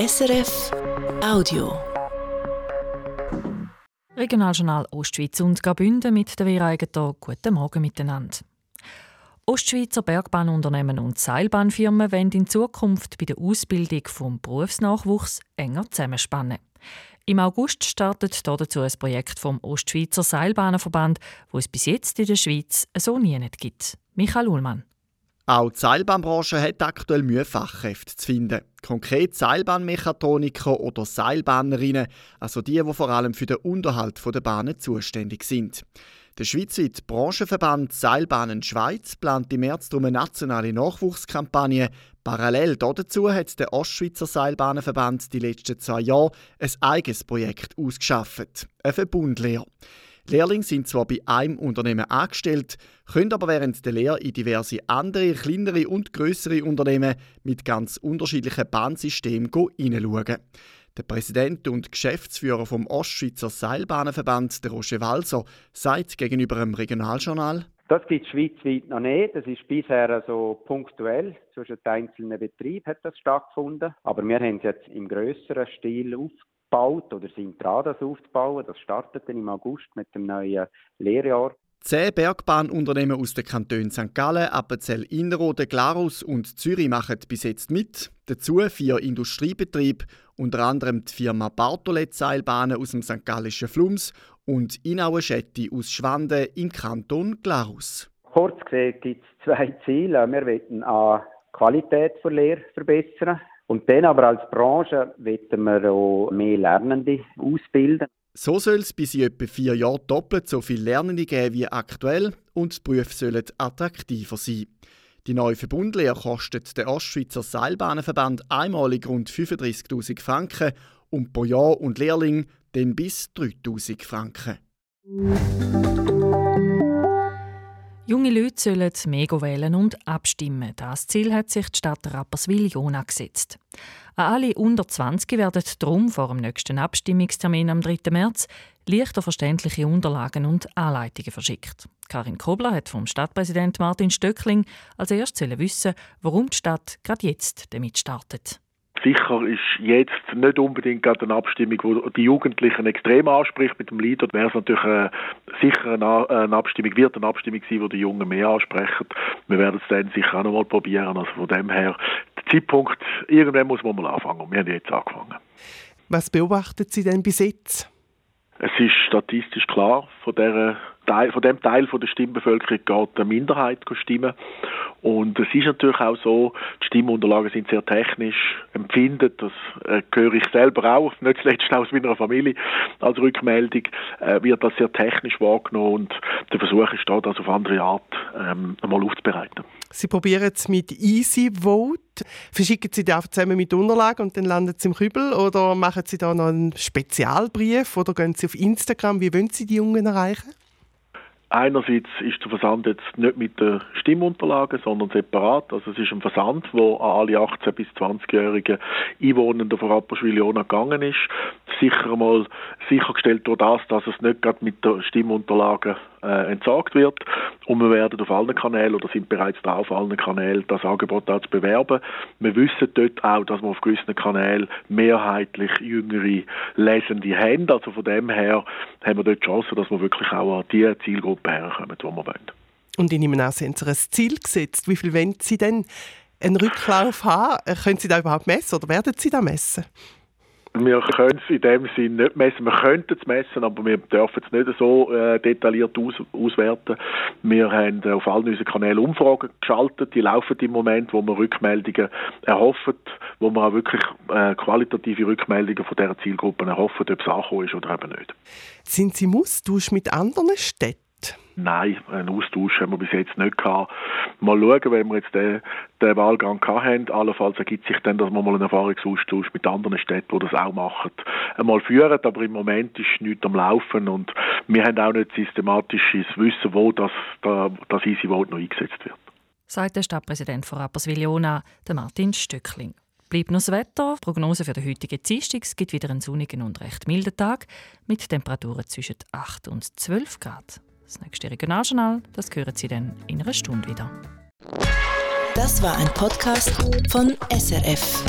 SRF Audio. Regionaljournal Ostschweiz und Graubünden mit der Vera Eigentor. Guten Morgen miteinander. Ostschweizer Bergbahnunternehmen und Seilbahnfirmen wollen in Zukunft bei der Ausbildung vom Berufsnachwuchs enger zusammenspannen. Im August startet dazu ein Projekt vom Ostschweizer Seilbahnenverband, wo es bis jetzt in der Schweiz so nie nicht gibt. Michael Ullmann. Auch die Seilbahnbranche hat aktuell Mühe, Fachkräfte zu finden. Konkret Seilbahnmechatroniker oder Seilbahnerinnen, also die, die vor allem für den Unterhalt der Bahnen zuständig sind. Der schweizweite Branchenverband Seilbahnen Schweiz plant im März eine nationale Nachwuchskampagne. Parallel dazu hat der Ostschweizer Seilbahnenverband die letzten zwei Jahre ein eigenes Projekt ausgeschafft, eine Verbundlehre. Lehrlinge sind zwar bei einem Unternehmen angestellt, können aber während der Lehre in diverse andere, kleinere und größere Unternehmen mit ganz unterschiedlichen Bahnsystemen hineinschauen. Der Präsident und Geschäftsführer vom Ostschweizer Seilbahnenverband, der Roger Walser, sagt gegenüber dem Regionaljournal, das gibt es schweizweit noch nicht. Das ist bisher so punktuell. Zwischen den einzelnen Betrieben hat das stattgefunden. Aber wir haben es jetzt im grösseren Stil aufgebaut aufgebaut oder sind dran, das aufzubauen. Das startet dann im August mit dem neuen Lehrjahr. Zehn Bergbahnunternehmen aus den Kantonen St. Gallen, Appenzell Innerrhoden, Glarus und Zürich machen bis jetzt mit. Dazu vier Industriebetriebe, unter anderem die Firma Bartolet Seilbahnen aus dem St. Gallischen Flums und Inaue Schetti aus Schwanden im Kanton Glarus. Kurz gesehen gibt es zwei Ziele. Wir wollen an Qualität der Lehre verbessern. Und dann aber als Branche wollen wir auch mehr Lernende ausbilden. So soll es bis in etwa vier Jahren doppelt so viele Lernende geben wie aktuell und die Berufe sollen attraktiver sein. Die neue Verbundlehre kostet der Ostschweizer Seilbahnenverband einmalig rund 35.000 Franken und pro Jahr und Lehrling dann bis 3.000 Franken. Junge Leute sollen mehr wählen und abstimmen. Das Ziel hat sich die Stadt Rapperswil-Jona gesetzt. An alle unter 20 werden darum vor dem nächsten Abstimmungstermin am 3. März leichter verständliche Unterlagen und Anleitungen verschickt. Karin Kobler hat vom Stadtpräsident Martin Stöckling als erstes wissen, warum die Stadt gerade jetzt damit startet. Sicher ist jetzt nicht unbedingt gerade eine Abstimmung, die die Jugendlichen extrem anspricht mit dem Lied. Wäre es natürlich äh, sicher eine, eine, Abstimmung, wird eine Abstimmung sein, die die Jungen mehr ansprechen. Wir werden es dann sicher auch noch mal probieren. Also von dem her, der Zeitpunkt, irgendwann muss man mal anfangen. Und wir haben jetzt angefangen. Was beobachten Sie denn bis jetzt? Es ist statistisch klar, von, der, von dem Teil der Stimmbevölkerung geht eine Minderheit stimmen. Und es ist natürlich auch so, die Stimmunterlagen sind sehr technisch empfindet. Das äh, höre ich selber auch, nicht zuletzt aus meiner Familie als Rückmeldung, äh, wird das sehr technisch wahrgenommen und der Versuch ist da, das auf andere Art ähm, einmal aufzubereiten. Sie probieren es mit Easy Vote. Verschicken Sie das zusammen mit Unterlagen und dann landet es im Kübel? Oder machen Sie da noch einen Spezialbrief? Oder gehen Sie auf Instagram? Wie wollen Sie die Jungen erreichen? Einerseits ist der Versand jetzt nicht mit den Stimmunterlagen, sondern separat. Also es ist ein Versand, wo an alle 18- bis 20-jährigen Einwohner von Rapperswil-Jona gegangen ist. Sicher mal sichergestellt durch das, dass es nicht gerade mit den Stimmunterlagen äh, entsorgt wird. Und wir werden auf allen Kanälen oder sind bereits da auf allen Kanälen das Angebot auch zu bewerben. Wir wissen dort auch, dass wir auf gewissen Kanälen mehrheitlich jüngere Lesende haben. Also von dem her haben wir dort die Chance, dass wir wirklich auch an die Zielgruppe herkommen, die wir wollen. Und ich nehme an, Sie ein Ziel gesetzt. Wie viel wollen Sie denn einen Rücklauf haben? Können Sie da überhaupt messen oder werden Sie da messen? Wir können es in dem Sinn nicht messen. Wir könnten es messen, aber wir dürfen es nicht so äh, detailliert aus, auswerten. Wir haben auf allen unseren Kanälen Umfragen geschaltet. Die laufen im Moment, wo wir Rückmeldungen erhoffen, wo wir auch wirklich äh, qualitative Rückmeldungen von dieser Zielgruppe erhoffen, ob es angekommen ist oder eben nicht. Sind Sie im Austausch mit anderen Städten? Nein, einen Austausch haben wir bis jetzt nicht gehabt. Mal schauen, wenn wir jetzt den, den Wahlgang haben. Allenfalls ergibt sich dann, dass wir mal einen Erfahrungsaustausch mit anderen Städten, die das auch machen, einmal führen. Aber im Moment ist nichts am Laufen und wir haben auch nicht systematisches Wissen, wo das, das Easy Vote noch eingesetzt wird. Sagt der Stadtpräsident von Rapperswil-Jona, Martin Stöckling. Bleibt noch das Wetter. Die Prognose für den heutigen Dienstag es gibt wieder einen sonnigen und recht milden Tag mit Temperaturen zwischen 8 und 12 Grad. Das nächste Regionaljournal, das hören Sie dann in einer Stunde wieder. Das war ein Podcast von SRF.